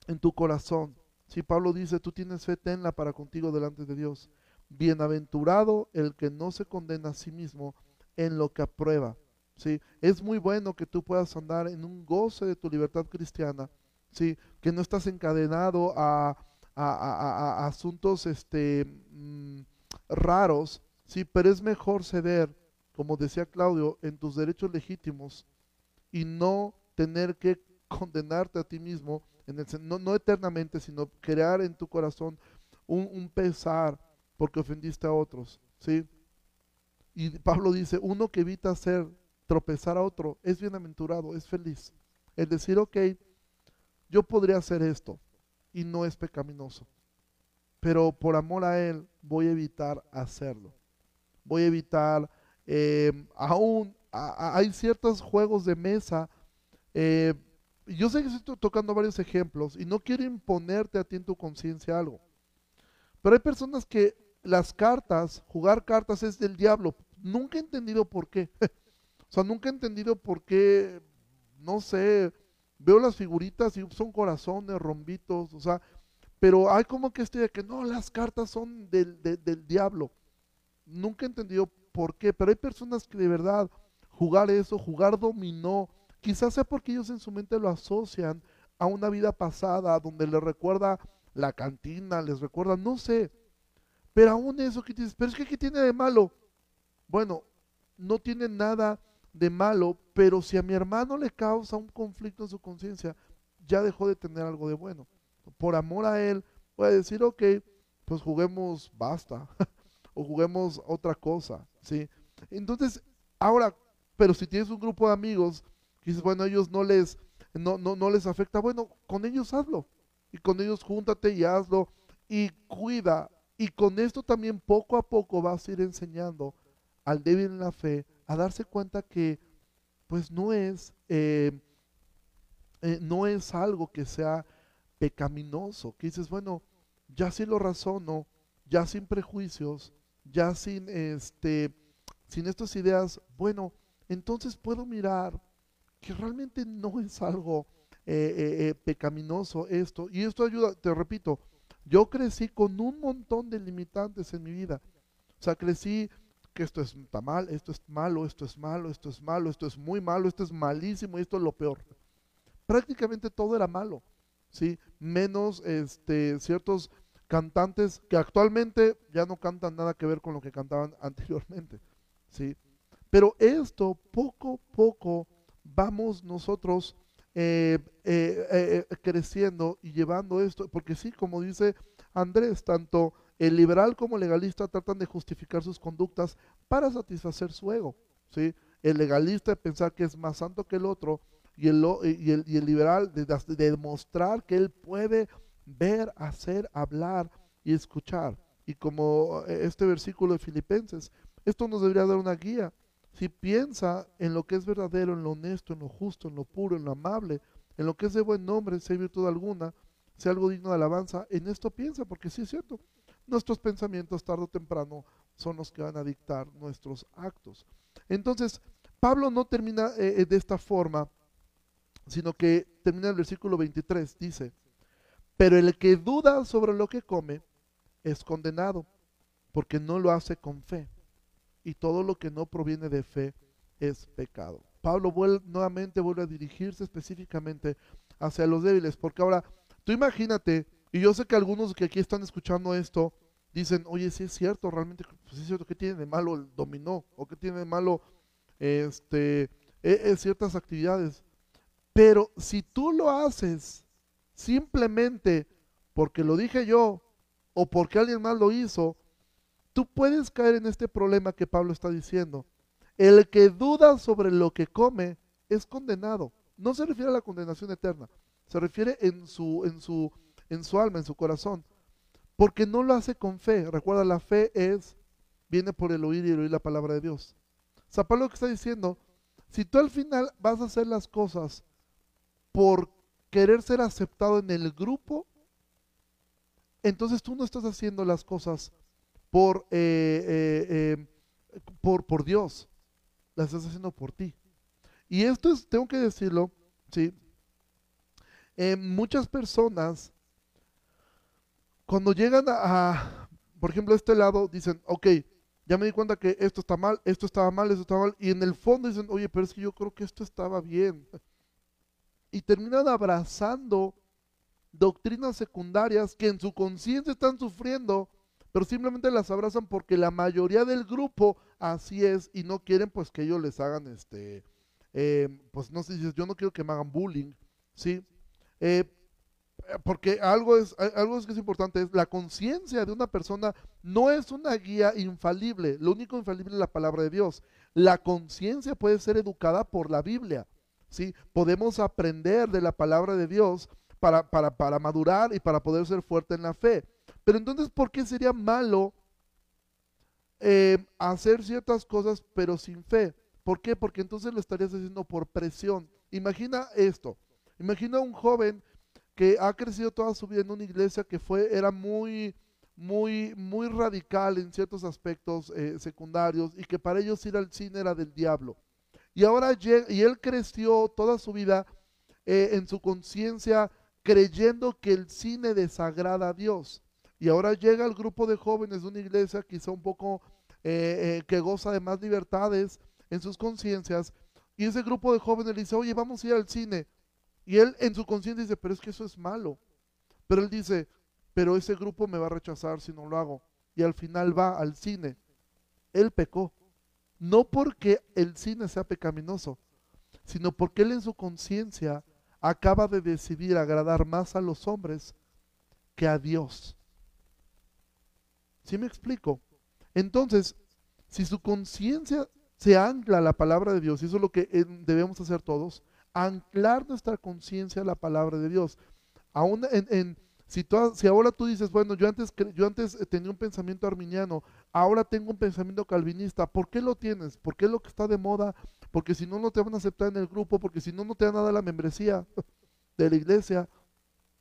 en tu corazón. Si Pablo dice, tú tienes fe, tenla para contigo delante de Dios. Bienaventurado el que no se condena a sí mismo en lo que aprueba. ¿Sí? Es muy bueno que tú puedas andar en un goce de tu libertad cristiana, ¿sí? que no estás encadenado a, asuntos este, mm, raros, ¿sí? pero es mejor ceder como decía Claudio, en tus derechos legítimos y no tener que <laughs> condenarte a ti mismo, en el, no, no eternamente, sino crear en tu corazón un, pesar porque ofendiste a otros. ¿sí? Y Pablo dice, uno que evita hacer tropezar a otro es bienaventurado, es feliz. El decir, ok, yo podría hacer esto y no es pecaminoso, pero por amor a Él voy a evitar hacerlo. Voy a evitar eh, aún hay ciertos juegos de mesa. Eh, yo sé que estoy tocando varios ejemplos y no quiero imponerte a ti en tu conciencia algo. Pero hay personas que las cartas, jugar cartas es del diablo. Nunca he entendido por qué. <laughs> o sea, nunca he entendido por qué, no sé, veo las figuritas y son corazones, rombitos, o sea, pero hay como que este de que no, las cartas son del, del diablo. Nunca he entendido por qué, pero hay personas que de verdad jugar eso, jugar dominó, quizás sea porque ellos en su mente lo asocian a una vida pasada donde les recuerda la cantina, les recuerda, no sé, pero aún eso que dices, pero es que ¿qué tiene de malo? Bueno, no tiene nada de malo, pero si a mi hermano le causa un conflicto en su conciencia, ya dejó de tener algo de bueno. Por amor a él, voy a decir, ok, pues juguemos basta, <laughs> o juguemos otra cosa. ¿sí? Entonces, ahora, pero si tienes un grupo de amigos que dices, bueno, ellos no les, no, no, no les afecta, bueno, con ellos hazlo. Y con ellos júntate y hazlo y cuida. Y con esto también poco a poco vas a ir enseñando al débil en la fe a darse cuenta que pues no es, eh, eh, no es algo que sea pecaminoso, que dices, bueno, ya sí lo razono, ya sin prejuicios, ya sin este sin estas ideas, bueno, entonces puedo mirar que realmente no es algo eh, pecaminoso esto. Y esto ayuda, te repito, yo crecí con un montón de limitantes en mi vida. O sea, crecí que esto es, está mal, esto es malo, esto es malo, esto es malo, esto es muy malo, esto es malísimo y esto es lo peor. Prácticamente todo era malo, ¿sí? Menos este, ciertos cantantes que actualmente ya no cantan nada que ver con lo que cantaban <laughs> anteriormente, ¿sí? Pero esto poco a poco vamos nosotros eh, eh, eh, creciendo y llevando esto, porque sí, como dice Andrés, tanto el liberal como legalista tratan de justificar sus conductas para satisfacer su ego, ¿sí? El legalista de pensar que es más santo que el otro y el, y el, liberal de, de demostrar que él puede ver, hacer, hablar y escuchar. Y como eh, este versículo de Filipenses, esto nos debería dar una guía. Si piensa en lo que es verdadero, en lo honesto, en lo justo, en lo puro, en lo amable, en lo que es de buen nombre, si hay virtud alguna, si algo digno de alabanza, en esto piensa, porque sí es cierto, nuestros pensamientos tarde o temprano son los que van a dictar nuestros actos. Entonces, Pablo no termina eh, eh, de esta forma, sino que termina el versículo 23, dice, pero el que duda sobre lo que come es condenado, porque no lo hace con fe. Y todo lo que no proviene de fe es pecado. Pablo nuevamente vuelve a dirigirse específicamente hacia los débiles, porque ahora, tú imagínate, y yo sé que algunos que aquí están escuchando esto, dicen, oye, sí es cierto, realmente, pues es cierto, ¿qué tiene de malo el dominó? ¿O qué tiene de malo este, e, e, ciertas actividades? Pero si tú lo haces simplemente porque lo dije yo o porque alguien más lo hizo, tú puedes caer en este problema que Pablo está diciendo. El que duda sobre lo que come es condenado. No se refiere a la condenación eterna, se refiere en su, en su, en su alma, en su corazón, porque no lo hace con fe. Recuerda, la fe es viene por el oír y el oír la palabra de Dios. O sea, que está diciendo, si tú al final vas a hacer las cosas por querer ser aceptado en el grupo, entonces tú no estás haciendo las cosas por, eh, eh, eh, por, por Dios, las estás haciendo por ti. Y esto es, tengo que decirlo, ¿sí? muchas personas, cuando llegan a, por ejemplo, a este lado, dicen, ok, ya me di cuenta que esto está mal, esto estaba mal, esto estaba mal, y en el fondo dicen, oye, pero es que yo creo que esto estaba bien. Y terminan abrazando doctrinas secundarias que en su conciencia están sufriendo, pero simplemente las abrazan porque la mayoría del grupo así es y no quieren pues que ellos les hagan este, eh, pues no sé, yo no quiero que me hagan bullying, ¿sí? Eh, porque algo es, algo que es importante, es la conciencia de una persona no es una guía infalible, lo único infalible es la palabra de Dios. La conciencia puede ser educada por la Biblia, ¿sí? Podemos aprender de la palabra de Dios para, para, para madurar y para poder ser fuerte en la fe. Pero entonces, ¿por qué sería malo eh, hacer ciertas cosas pero sin fe? ¿Por qué? Porque entonces lo estarías haciendo por presión. Imagina esto. Imagina un joven que ha crecido toda su vida en una iglesia que fue, era muy, muy, muy radical en ciertos aspectos eh, secundarios y que para ellos ir al cine era del diablo. Y ahora y él creció toda su vida eh, en su conciencia creyendo que el cine desagrada a Dios. Y ahora llega el grupo de jóvenes de una iglesia quizá un poco eh, que goza de más libertades en sus conciencias. Y ese grupo de jóvenes le dice, oye, vamos a ir al cine. Y él en su conciencia dice, pero es que eso es malo. Pero él dice, pero ese grupo me va a rechazar si no lo hago. Y al final va al cine. Él pecó. No porque el cine sea pecaminoso, sino porque él en su conciencia acaba de decidir agradar más a los hombres que a Dios. ¿Sí me explico? Entonces, si su conciencia se ancla a la palabra de Dios, y eso es lo que eh, debemos hacer todos, anclar nuestra conciencia a la palabra de Dios. Aún en, si, si, ahora tú dices, bueno, yo antes, yo antes eh, tenía un pensamiento arminiano, ahora tengo un pensamiento calvinista, ¿por qué lo tienes? ¿Por qué es lo que está de moda? Porque si no, no te van a aceptar en el grupo, porque si no, no te van a dar la membresía <laughs> de la iglesia,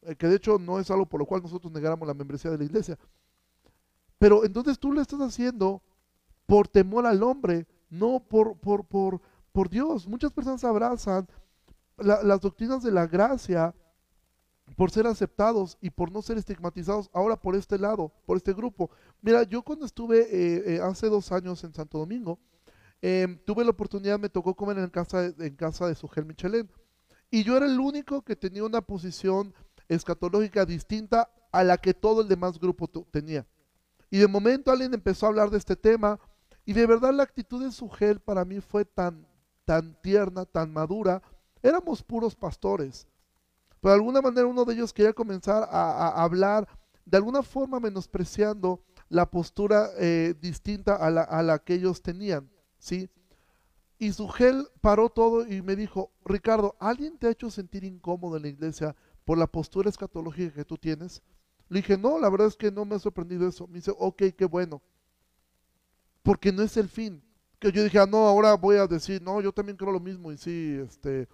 eh, que de hecho no es algo por lo cual nosotros negáramos la membresía de la iglesia. Pero entonces tú lo estás haciendo por temor al hombre, no por, por, por, por Dios. Muchas personas abrazan las doctrinas de la gracia por ser aceptados y por no ser estigmatizados ahora por este lado, por este grupo. Mira, yo cuando estuve eh, eh, hace dos años en Santo Domingo, em, tuve la oportunidad, me tocó comer en casa, en casa de Sugel Michelén. Y yo era el único que tenía una posición escatológica distinta a la que todo el demás grupo tenía. Y de momento alguien empezó a hablar de este tema y de verdad la actitud de Sugel para mí fue tan, tan tierna, tan madura, Éramos puros pastores. Pero de alguna manera uno de ellos quería comenzar a, hablar, de alguna forma menospreciando la postura eh, distinta a la, que ellos tenían. ¿sí? Y gel paró todo y me dijo, Ricardo, ¿alguien te ha hecho sentir incómodo en la iglesia por la postura escatológica que tú tienes? Le dije, no, la verdad es que no me ha sorprendido eso. Me dice, ok, qué bueno. Porque no es el fin. Que yo dije, ah, no, ahora voy a decir, no, yo también creo lo mismo. Y sí, este,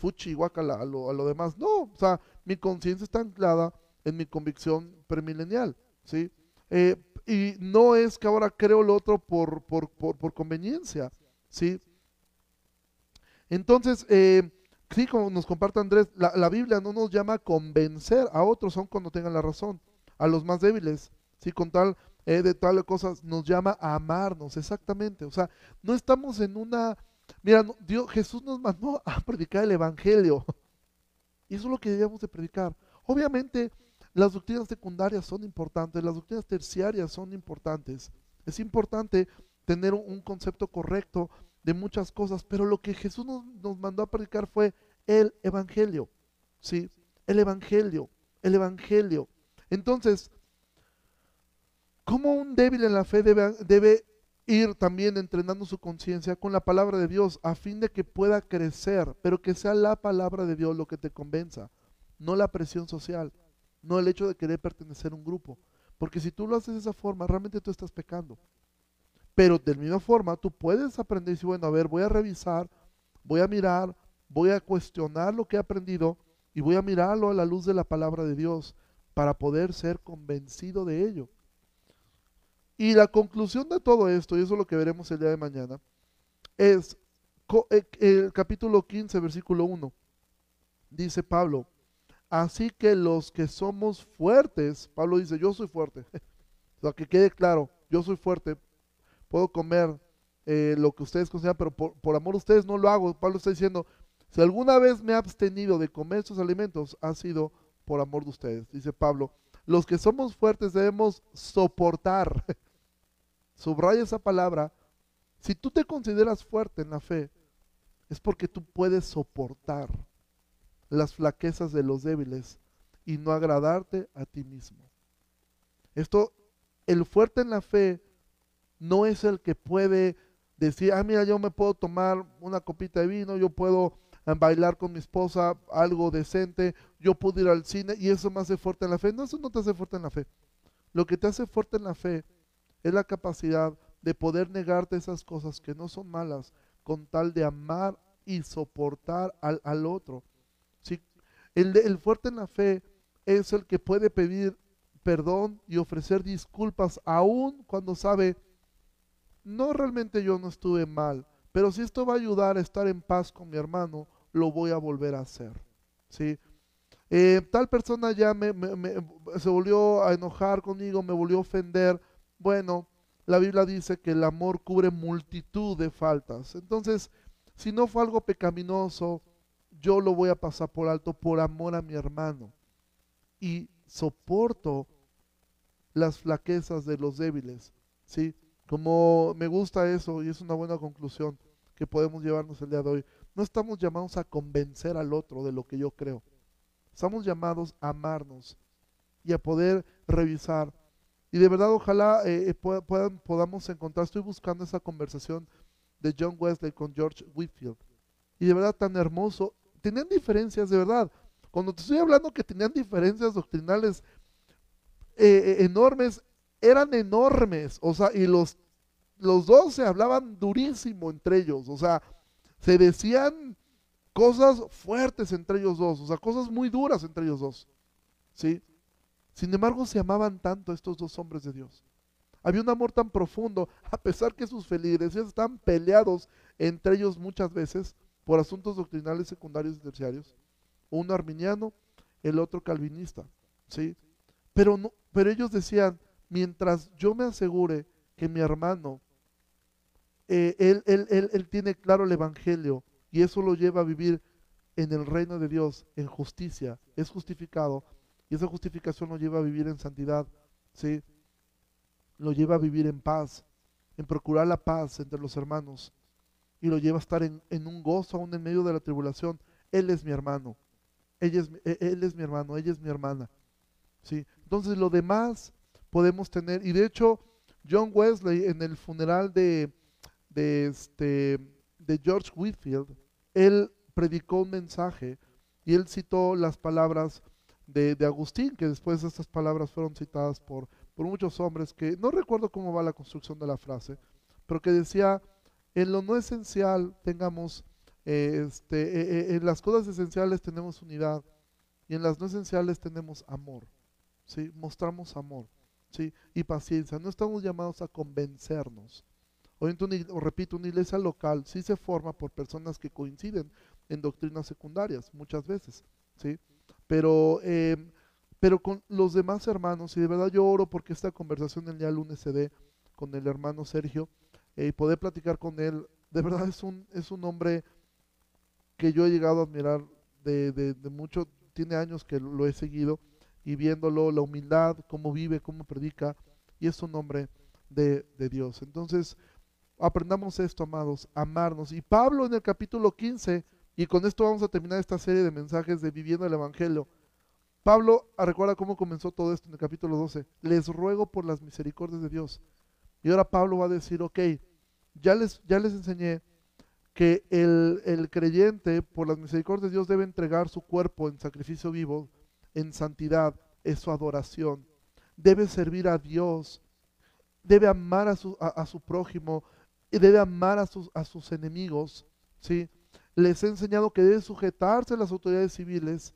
fuchi, guacala, a lo, a lo demás. No, o sea, mi conciencia está anclada en mi convicción premilenial, ¿sí? Eh, y no es que ahora creo lo otro por, por, por, conveniencia, ¿sí? Entonces, eh, sí, como nos comparte Andrés, la, la, Biblia no nos llama a convencer a otros, aun cuando tengan la razón, a los más débiles, ¿sí? Con tal eh, de tal cosas, nos llama a amarnos, exactamente. O sea, no estamos en una Mira, Dios, Jesús nos mandó a <laughs> predicar el Evangelio. Y eso es lo que debemos de predicar. Obviamente, las doctrinas secundarias son importantes, las doctrinas terciarias son importantes. Es importante tener un, concepto correcto de muchas cosas, pero lo que Jesús nos, mandó a predicar fue el Evangelio. ¿Sí? El Evangelio, el Evangelio. Entonces, ¿cómo un débil en la fe debe, debe ir también entrenando su conciencia con la palabra de Dios a fin de que pueda crecer, pero que sea la palabra de Dios lo que te convenza, no la presión social, no el hecho de querer pertenecer a un grupo. Porque si tú lo haces de esa forma, realmente tú estás pecando. Pero de la misma forma, tú puedes aprender y decir, bueno, a ver, voy a revisar, voy a mirar, voy a cuestionar lo que he aprendido y voy a mirarlo a la luz de la palabra de Dios para poder ser convencido de ello. Y la conclusión de todo esto, y eso es lo que veremos el día de mañana, es eh, el capítulo 15, versículo 1. Dice Pablo, así que los que somos fuertes, Pablo dice, yo soy fuerte, <laughs> para que quede claro, yo soy fuerte, puedo comer eh, lo que ustedes consideran, pero por, por amor a ustedes no lo hago. Pablo está diciendo, si alguna vez me he abstenido de comer estos alimentos, ha sido por amor de ustedes. Dice Pablo, los que somos fuertes debemos soportar <laughs> Subraya esa palabra. Si tú te consideras fuerte en la fe, es porque tú puedes soportar las flaquezas de los débiles y no agradarte a ti mismo. Esto, el fuerte en la fe no es el que puede decir, ah, mira, yo me puedo tomar una copita de vino, yo puedo eh, bailar con mi esposa algo decente, yo puedo ir al cine y eso me hace fuerte en la fe. No, eso no te hace fuerte en la fe. Lo que te hace fuerte en la fe es la capacidad de poder negarte esas cosas que no son malas con tal de amar y soportar al, al otro. ¿sí? El, el fuerte en la fe es el que puede pedir perdón y ofrecer disculpas aún cuando sabe, no realmente yo no estuve mal, pero si esto va a ayudar a estar en paz con mi hermano, lo voy a volver a hacer. ¿sí? Eh, tal persona ya me, se volvió a enojar conmigo, me volvió a ofender, bueno, la Biblia dice que el amor cubre multitud de faltas. Entonces, si no fue algo pecaminoso, yo lo voy a pasar por alto por amor a mi hermano. Y soporto las flaquezas de los débiles. ¿sí? Como me gusta eso y es una buena conclusión que podemos llevarnos el día de hoy. No estamos llamados a convencer al otro de lo que yo creo. Estamos llamados a amarnos y a poder revisar y de verdad, ojalá eh, eh, podamos encontrar, estoy buscando esa conversación de John Wesley con George Whitfield. Y de verdad, tan hermoso. Tenían diferencias, de verdad. Cuando te estoy hablando que tenían diferencias doctrinales eh, enormes, eran enormes. O sea, y los, los dos se hablaban durísimo entre ellos. O sea, se decían cosas fuertes entre ellos dos. O sea, cosas muy duras entre ellos dos. ¿Sí? Sin embargo, se amaban tanto estos dos hombres de Dios. Había un amor tan profundo, a pesar que sus feligreses estaban peleados entre ellos muchas veces por asuntos doctrinales secundarios y terciarios. Uno arminiano, el otro calvinista, ¿sí? Pero, no, pero ellos decían, mientras yo me asegure que mi hermano, eh, él, él, él, él tiene claro el Evangelio y eso lo lleva a vivir en el reino de Dios, en justicia, es justificado, y esa justificación lo lleva a vivir en santidad, ¿sí? Lo lleva a vivir en paz, en procurar la paz entre los hermanos. Y lo lleva a estar en, un gozo aún en medio de la tribulación. Él es mi hermano. Ella es, e, él es mi hermano, ella es mi hermana. ¿sí? Entonces lo demás podemos tener. Y de hecho, John Wesley en el funeral de, de, este, de George Whitfield, él predicó un mensaje y él citó las palabras de, Agustín, que después estas palabras fueron citadas por, por muchos hombres, que no recuerdo cómo va la construcción de la frase, pero que decía, en lo no esencial tengamos, eh, este, eh, eh, en las cosas esenciales tenemos unidad y en las no esenciales tenemos amor, ¿sí? Mostramos amor, ¿sí? Y paciencia. No estamos llamados a convencernos. Hoy, repito, una iglesia local sí se forma por personas que coinciden en doctrinas secundarias, muchas veces, ¿sí? Pero, eh, pero con los demás hermanos, y de verdad yo oro porque esta conversación el día lunes se dé con el hermano Sergio eh, y poder platicar con él, de verdad es un, es un hombre que yo he llegado a admirar de, de, mucho, tiene años que lo he seguido y viéndolo, la humildad, cómo vive, cómo predica, y es un hombre de, de, Dios. Entonces, aprendamos esto, amados, amarnos. Y Pablo en el capítulo 15 y con esto vamos a terminar esta serie de mensajes de viviendo el Evangelio. Pablo, ah, recuerda cómo comenzó todo esto en el capítulo 12. Les ruego por las misericordias de Dios. Y ahora Pablo va a decir, ok, ya les, ya les enseñé que el, el creyente, por las misericordias de Dios, debe entregar su cuerpo en sacrificio vivo, en santidad, es su adoración. Debe servir a Dios debe amar a su, a, su prójimo y debe amar a sus, a sus enemigos, ¿sí? Les he enseñado que debe sujetarse a las autoridades civiles,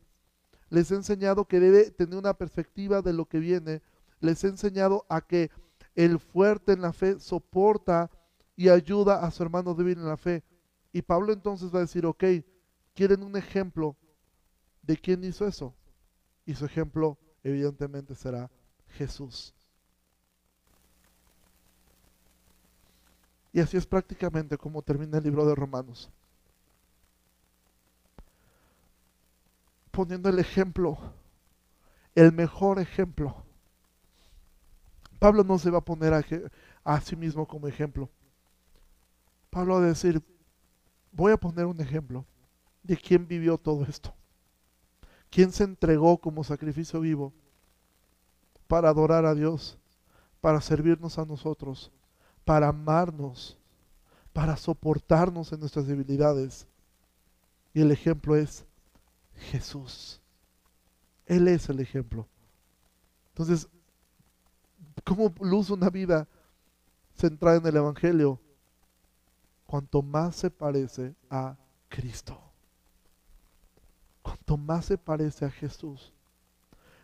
les he enseñado que debe tener una perspectiva de lo que viene, les he enseñado a que el fuerte en la fe soporta y ayuda a su hermano débil en la fe. Y Pablo entonces va a decir, ok, ¿quieren un ejemplo de quién hizo eso? Y su ejemplo evidentemente será Jesús. Y así es prácticamente como termina el libro de Romanos. Poniendo el ejemplo, el mejor ejemplo. Pablo no se va a poner a, sí mismo como ejemplo. Pablo va a decir, voy a poner un ejemplo de quién vivió todo esto. ¿Quién se entregó como sacrificio vivo para adorar a Dios, para servirnos a nosotros, para amarnos, para soportarnos en nuestras debilidades. Y el ejemplo es Jesús. Él es el ejemplo. Entonces, ¿cómo luce una vida centrada en el Evangelio? Cuanto más se parece a Cristo. Cuanto más se parece a Jesús.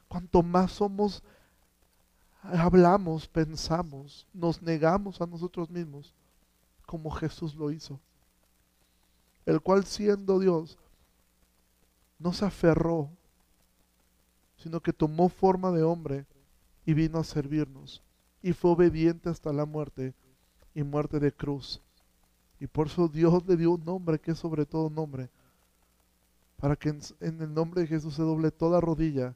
Cuanto más somos hablamos, pensamos, nos negamos a nosotros mismos, como Jesús lo hizo, el cual siendo Dios, no se aferró, sino que tomó forma de hombre y vino a servirnos, y fue obediente hasta la muerte y muerte de cruz. Y por eso Dios le dio un nombre que es sobre todo nombre, para que en, en el nombre de Jesús se doble toda rodilla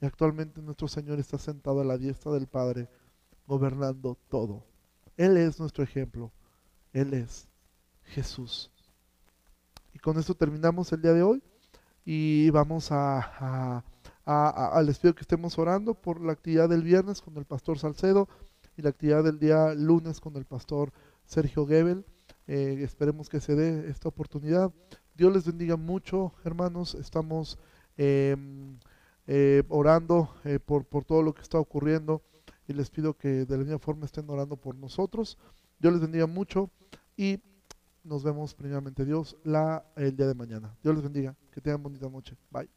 y actualmente nuestro Señor está sentado a la diestra del Padre, gobernando todo. Él es nuestro ejemplo. Él es Jesús. Y con esto terminamos el día de hoy y vamos a, a, les pido que estemos orando por la actividad del viernes con el pastor Salcedo y la actividad del día lunes con el pastor Sergio Gebel. Eh, esperemos que se dé esta oportunidad. Dios les bendiga mucho, hermanos. Estamos em, eh, orando eh, por, por todo lo que está ocurriendo y les pido que de la misma forma estén orando por nosotros. Dios les bendiga mucho y nos vemos primeramente Dios la, el día de mañana. Dios les bendiga. Que tengan bonita noche. Bye.